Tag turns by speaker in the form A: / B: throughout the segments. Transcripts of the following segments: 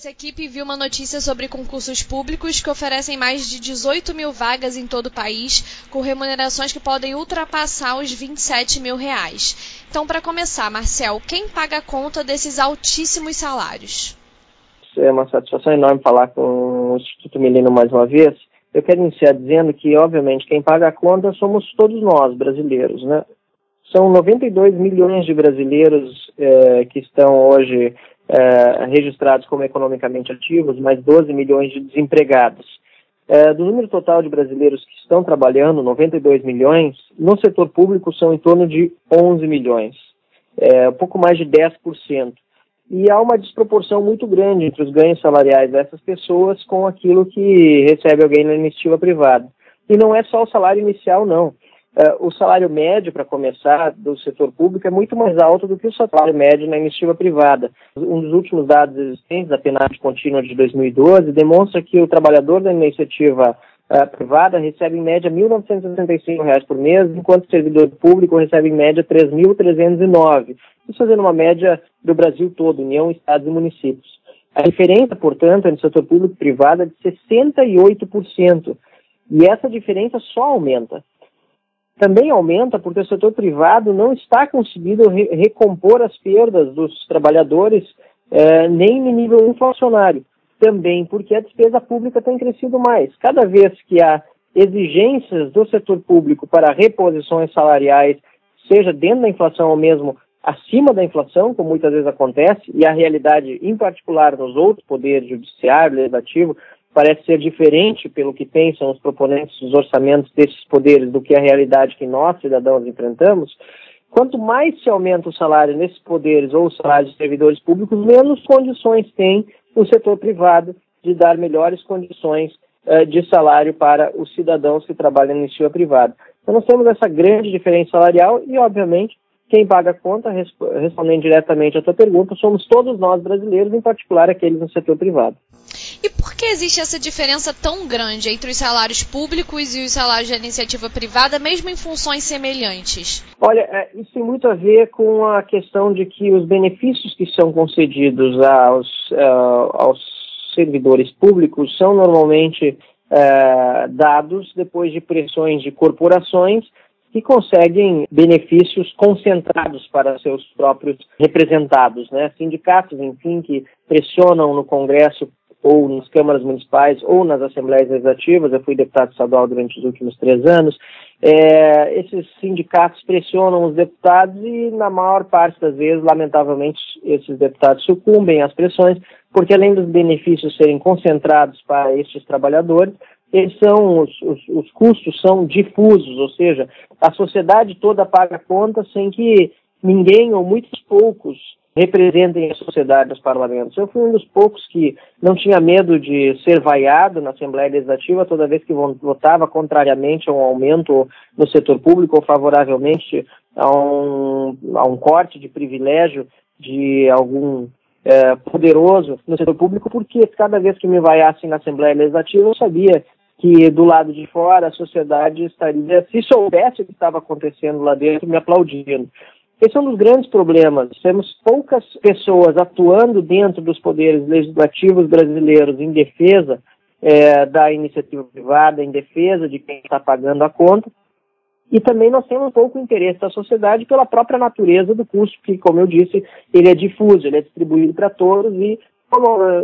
A: nossa equipe viu uma notícia sobre concursos públicos que oferecem mais de 18 mil vagas em todo o país, com remunerações que podem ultrapassar os 27 mil reais. Então, para começar, Marcel, quem paga a conta desses altíssimos salários?
B: É uma satisfação enorme falar com o Instituto Milênio mais uma vez. Eu quero iniciar dizendo que, obviamente, quem paga a conta somos todos nós, brasileiros, né? São 92 milhões de brasileiros eh, que estão hoje eh, registrados como economicamente ativos, mais 12 milhões de desempregados. Eh, do número total de brasileiros que estão trabalhando, 92 milhões, no setor público são em torno de 11 milhões, um pouco mais de 10%. E há uma desproporção muito grande entre os ganhos salariais dessas pessoas com aquilo que recebe alguém na iniciativa privada. E não é só o salário inicial, não. Uh, o salário médio, para começar, do setor público é muito mais alto do que o salário médio na iniciativa privada. Um dos últimos dados existentes da PNAD contínua de 2012 demonstra que o trabalhador da iniciativa uh, privada recebe em média R$ 1.965 por mês, enquanto o servidor público recebe em média R$ 3.309. Isso fazendo uma média do Brasil todo, União, Estados e municípios. A diferença, portanto, entre o setor público e privado é de 68%. E essa diferença só aumenta também aumenta porque o setor privado não está conseguindo re recompor as perdas dos trabalhadores eh, nem no nível inflacionário. Também porque a despesa pública tem crescido mais. Cada vez que há exigências do setor público para reposições salariais, seja dentro da inflação ou mesmo acima da inflação, como muitas vezes acontece, e a realidade, em particular nos outros poderes, judiciário, legislativo, parece ser diferente pelo que pensam os proponentes dos orçamentos desses poderes do que a realidade que nós, cidadãos, enfrentamos, quanto mais se aumenta o salário nesses poderes ou o salário de servidores públicos, menos condições tem o setor privado de dar melhores condições uh, de salário para os cidadãos que trabalham na iniciativa privada. Então nós temos essa grande diferença salarial e, obviamente, quem paga a conta, respondendo diretamente à tua pergunta, somos todos nós brasileiros, em particular aqueles no setor privado.
A: E por que existe essa diferença tão grande entre os salários públicos e os salários da iniciativa privada, mesmo em funções semelhantes?
B: Olha, é, isso tem muito a ver com a questão de que os benefícios que são concedidos aos, uh, aos servidores públicos são normalmente uh, dados depois de pressões de corporações que conseguem benefícios concentrados para seus próprios representados, né? Sindicatos, enfim, que pressionam no Congresso ou nas câmaras municipais ou nas assembleias legislativas, eu fui deputado estadual durante os últimos três anos, é, esses sindicatos pressionam os deputados e, na maior parte das vezes, lamentavelmente, esses deputados sucumbem às pressões, porque além dos benefícios serem concentrados para estes trabalhadores, eles são, os, os, os custos são difusos, ou seja, a sociedade toda paga conta sem que ninguém ou muitos poucos representem a sociedade nos parlamentos. Eu fui um dos poucos que não tinha medo de ser vaiado na Assembleia Legislativa toda vez que votava contrariamente a um aumento no setor público ou favoravelmente a um, a um corte de privilégio de algum é, poderoso no setor público, porque cada vez que me vaiassem na Assembleia Legislativa eu sabia que do lado de fora a sociedade estaria, se soubesse o que estava acontecendo lá dentro, me aplaudindo. Esse é um dos grandes problemas. Temos poucas pessoas atuando dentro dos poderes legislativos brasileiros em defesa é, da iniciativa privada, em defesa de quem está pagando a conta. E também nós temos pouco interesse da sociedade pela própria natureza do custo, que, como eu disse, ele é difuso, ele é distribuído para todos e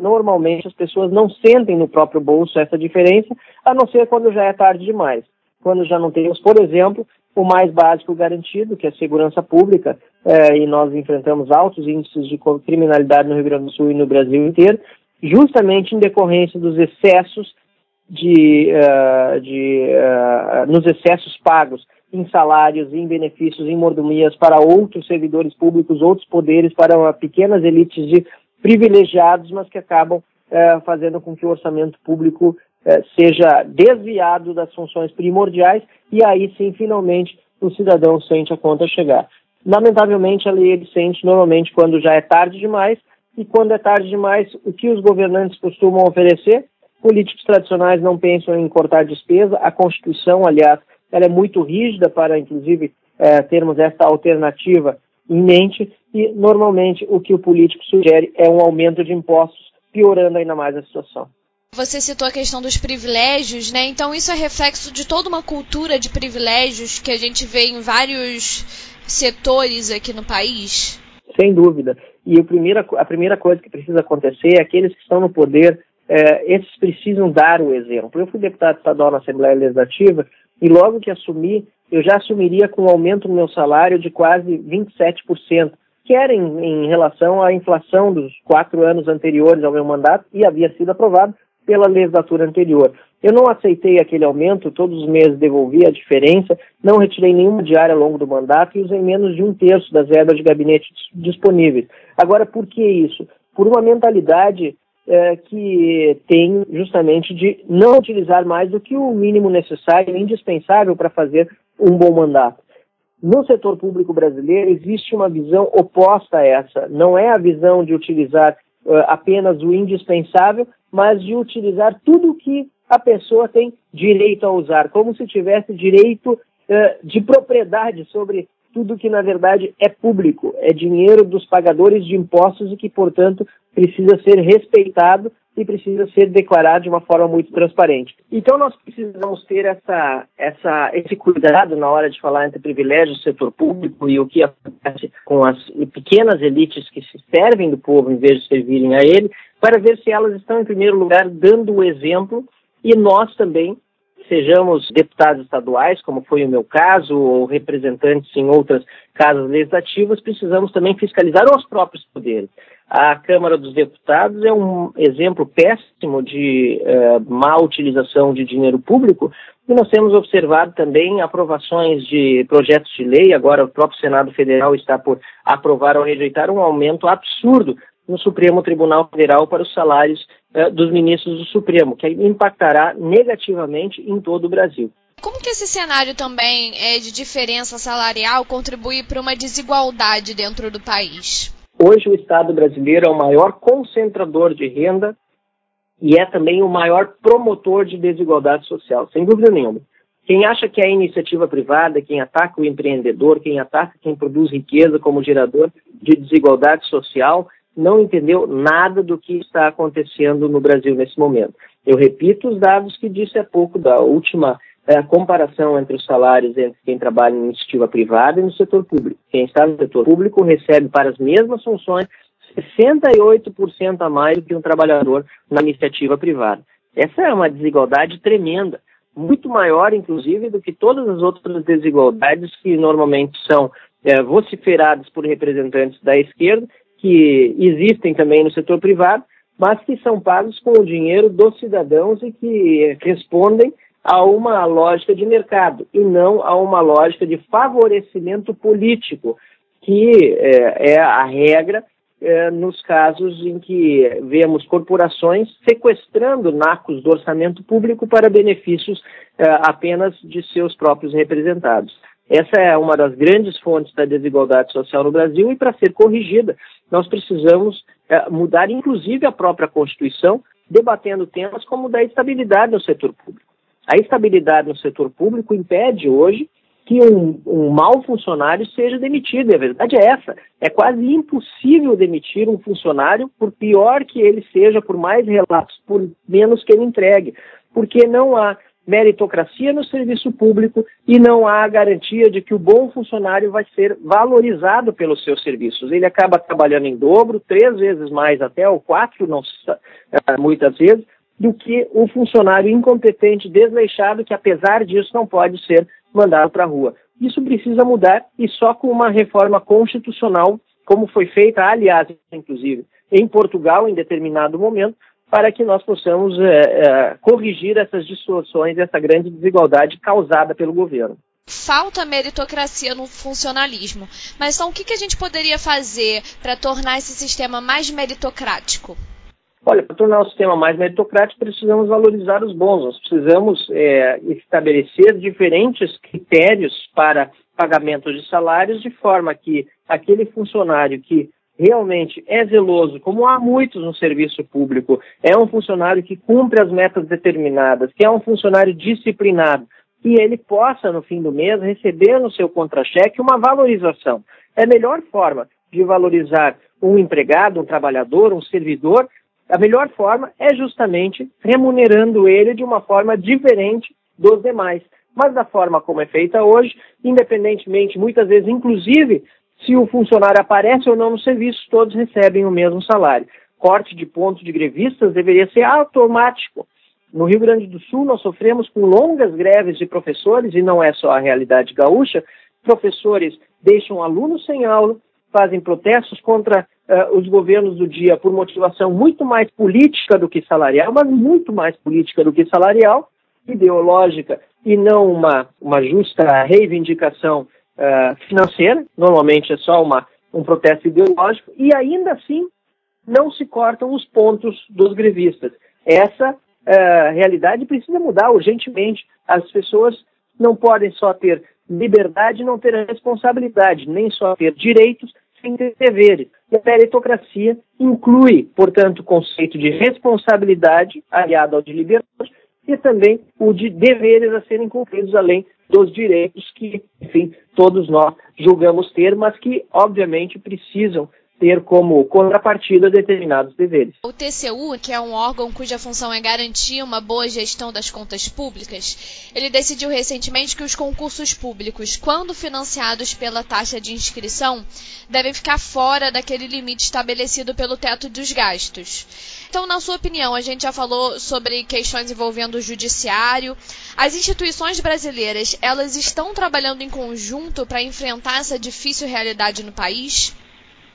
B: normalmente as pessoas não sentem no próprio bolso essa diferença, a não ser quando já é tarde demais. Quando já não temos, por exemplo, o mais básico garantido, que é a segurança pública, é, e nós enfrentamos altos índices de criminalidade no Rio Grande do Sul e no Brasil inteiro, justamente em decorrência dos excessos de, uh, de uh, nos excessos pagos em salários, em benefícios, em mordomias para outros servidores públicos, outros poderes, para pequenas elites de privilegiados, mas que acabam uh, fazendo com que o orçamento público eh, seja desviado das funções primordiais e aí sim, finalmente, o cidadão sente a conta chegar. Lamentavelmente, a lei ele sente normalmente quando já é tarde demais e quando é tarde demais, o que os governantes costumam oferecer? Políticos tradicionais não pensam em cortar despesa, a Constituição, aliás, ela é muito rígida para, inclusive, eh, termos essa alternativa em mente e, normalmente, o que o político sugere é um aumento de impostos piorando ainda mais a situação.
A: Você citou a questão dos privilégios, né? Então isso é reflexo de toda uma cultura de privilégios que a gente vê em vários setores aqui no país?
B: Sem dúvida. E a primeira, a primeira coisa que precisa acontecer é aqueles que estão no poder, é, esses precisam dar o exemplo. Eu fui deputado estadual na Assembleia Legislativa e logo que assumi, eu já assumiria com um aumento no meu salário de quase 27%, que era em, em relação à inflação dos quatro anos anteriores ao meu mandato e havia sido aprovado pela legislatura anterior. Eu não aceitei aquele aumento, todos os meses devolvi a diferença, não retirei nenhuma diária ao longo do mandato e usei menos de um terço das verbas de gabinete disponíveis. Agora, por que isso? Por uma mentalidade é, que tem justamente de não utilizar mais do que o mínimo necessário e indispensável para fazer um bom mandato. No setor público brasileiro existe uma visão oposta a essa. Não é a visão de utilizar uh, apenas o indispensável, mas de utilizar tudo que a pessoa tem direito a usar, como se tivesse direito uh, de propriedade sobre tudo que na verdade é público, é dinheiro dos pagadores de impostos e que, portanto, precisa ser respeitado e precisa ser declarado de uma forma muito transparente. Então nós precisamos ter essa, essa, esse cuidado na hora de falar entre privilégios do setor público e o que acontece com as pequenas elites que se servem do povo em vez de servirem a ele, para ver se elas estão, em primeiro lugar, dando o exemplo e nós também, sejamos deputados estaduais, como foi o meu caso, ou representantes em outras casas legislativas, precisamos também fiscalizar os próprios poderes. A Câmara dos Deputados é um exemplo péssimo de uh, má utilização de dinheiro público e nós temos observado também aprovações de projetos de lei. Agora, o próprio Senado Federal está por aprovar ou rejeitar um aumento absurdo no Supremo Tribunal Federal para os salários uh, dos ministros do Supremo, que impactará negativamente em todo o Brasil.
A: Como que esse cenário também é de diferença salarial contribui para uma desigualdade dentro do país?
B: Hoje o Estado brasileiro é o maior concentrador de renda e é também o maior promotor de desigualdade social, sem dúvida nenhuma. Quem acha que é a iniciativa privada, quem ataca o empreendedor, quem ataca quem produz riqueza como gerador de desigualdade social, não entendeu nada do que está acontecendo no Brasil nesse momento. Eu repito os dados que disse há pouco da última é comparação entre os salários entre quem trabalha em iniciativa privada e no setor público. Quem está no setor público recebe para as mesmas funções 68% a mais do que um trabalhador na iniciativa privada. Essa é uma desigualdade tremenda, muito maior, inclusive, do que todas as outras desigualdades que normalmente são é, vociferadas por representantes da esquerda, que existem também no setor privado, mas que são pagos com o dinheiro dos cidadãos e que respondem a uma lógica de mercado e não a uma lógica de favorecimento político, que é, é a regra é, nos casos em que vemos corporações sequestrando nacos do orçamento público para benefícios é, apenas de seus próprios representados. Essa é uma das grandes fontes da desigualdade social no Brasil e, para ser corrigida, nós precisamos é, mudar, inclusive, a própria Constituição, debatendo temas como da estabilidade no setor público. A estabilidade no setor público impede hoje que um, um mau funcionário seja demitido. E a verdade é essa. É quase impossível demitir um funcionário, por pior que ele seja, por mais relatos, por menos que ele entregue. Porque não há meritocracia no serviço público e não há garantia de que o bom funcionário vai ser valorizado pelos seus serviços. Ele acaba trabalhando em dobro, três vezes mais até, ou quatro, não, eh, muitas vezes, do que um funcionário incompetente, desleixado, que apesar disso não pode ser mandado para a rua. Isso precisa mudar e só com uma reforma constitucional, como foi feita, aliás, inclusive, em Portugal, em determinado momento, para que nós possamos é, é, corrigir essas distorções, essa grande desigualdade causada pelo governo
A: falta meritocracia no funcionalismo. Mas então o que, que a gente poderia fazer para tornar esse sistema mais meritocrático?
B: Olha, para tornar o sistema mais meritocrático, precisamos valorizar os bons, nós precisamos é, estabelecer diferentes critérios para pagamento de salários, de forma que aquele funcionário que realmente é zeloso, como há muitos no serviço público, é um funcionário que cumpre as metas determinadas, que é um funcionário disciplinado, que ele possa, no fim do mês, receber no seu contra-cheque uma valorização. É a melhor forma de valorizar um empregado, um trabalhador, um servidor, a melhor forma é justamente remunerando ele de uma forma diferente dos demais. Mas da forma como é feita hoje, independentemente, muitas vezes, inclusive, se o funcionário aparece ou não no serviço, todos recebem o mesmo salário. Corte de pontos de grevistas deveria ser automático. No Rio Grande do Sul, nós sofremos com longas greves de professores, e não é só a realidade gaúcha. Professores deixam alunos sem aula, fazem protestos contra uh, os governos do dia por motivação muito mais política do que salarial, mas muito mais política do que salarial, ideológica e não uma, uma justa reivindicação uh, financeira, normalmente é só uma, um protesto ideológico, e ainda assim não se cortam os pontos dos grevistas. Essa uh, realidade precisa mudar urgentemente. As pessoas não podem só ter liberdade e não ter responsabilidade, nem só ter direitos sem ter deveres. E a meritocracia inclui, portanto, o conceito de responsabilidade aliado ao de liberdade e também o de deveres a serem cumpridos, além dos direitos que, enfim, todos nós julgamos ter, mas que, obviamente, precisam ter como contrapartida determinados deveres.
A: O TCU, que é um órgão cuja função é garantir uma boa gestão das contas públicas, ele decidiu recentemente que os concursos públicos, quando financiados pela taxa de inscrição, devem ficar fora daquele limite estabelecido pelo teto dos gastos. Então, na sua opinião, a gente já falou sobre questões envolvendo o judiciário. As instituições brasileiras, elas estão trabalhando em conjunto para enfrentar essa difícil realidade no país?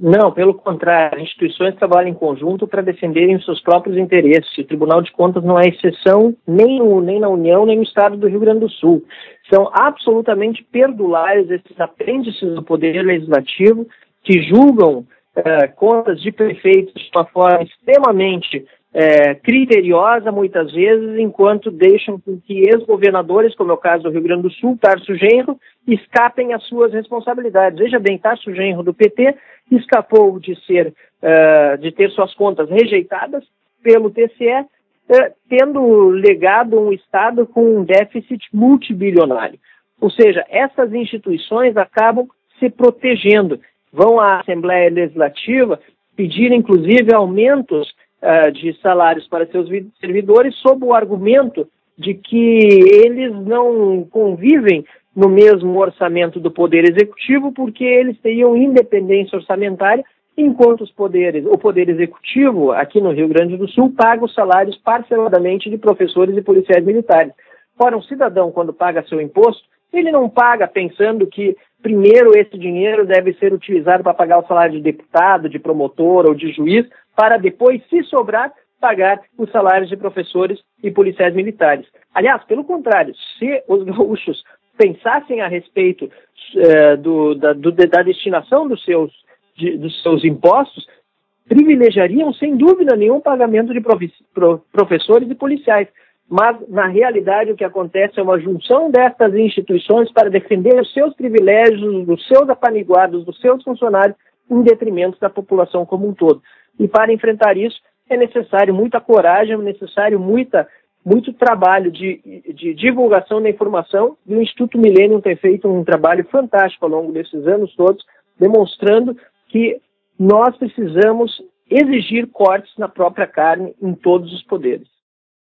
B: Não, pelo contrário, as instituições trabalham em conjunto para defenderem os seus próprios interesses. O Tribunal de Contas não é exceção nem, no, nem na União, nem no Estado do Rio Grande do Sul. São absolutamente perdulares esses apêndices do Poder Legislativo que julgam eh, contas de prefeitos de uma forma extremamente é, criteriosa muitas vezes, enquanto deixam que ex-governadores, como é o caso do Rio Grande do Sul, Tarso Genro, escapem às suas responsabilidades. Veja bem, Tarso Genro do PT escapou de ser, uh, de ter suas contas rejeitadas pelo TCE, uh, tendo legado um Estado com um déficit multibilionário. Ou seja, essas instituições acabam se protegendo, vão à Assembleia Legislativa pedir, inclusive, aumentos uh, de salários para seus servidores sob o argumento de que eles não convivem no mesmo orçamento do Poder Executivo porque eles teriam independência orçamentária, enquanto os poderes, o Poder Executivo, aqui no Rio Grande do Sul, paga os salários parceladamente de professores e policiais militares. Ora, um cidadão, quando paga seu imposto, ele não paga pensando que primeiro esse dinheiro deve ser utilizado para pagar o salário de deputado, de promotor ou de juiz, para depois, se sobrar, pagar os salários de professores e policiais militares. Aliás, pelo contrário, se os gaúchos pensassem a respeito eh, do, da, do, da, destinação dos seus, de, dos seus impostos, privilegiariam, sem dúvida nenhum, o pagamento de professores e policiais. Mas, na realidade, o que acontece é uma junção destas instituições para defender os seus privilégios, dos seus apaniguados, dos seus funcionários, em detrimento da população como um todo. E para enfrentar isso é necessário muita coragem, é necessário muita, muito trabalho de, de divulgação da informação e o Instituto Millennium tem feito um trabalho fantástico ao longo desses anos todos, demonstrando que nós precisamos exigir cortes na própria carne em todos os poderes.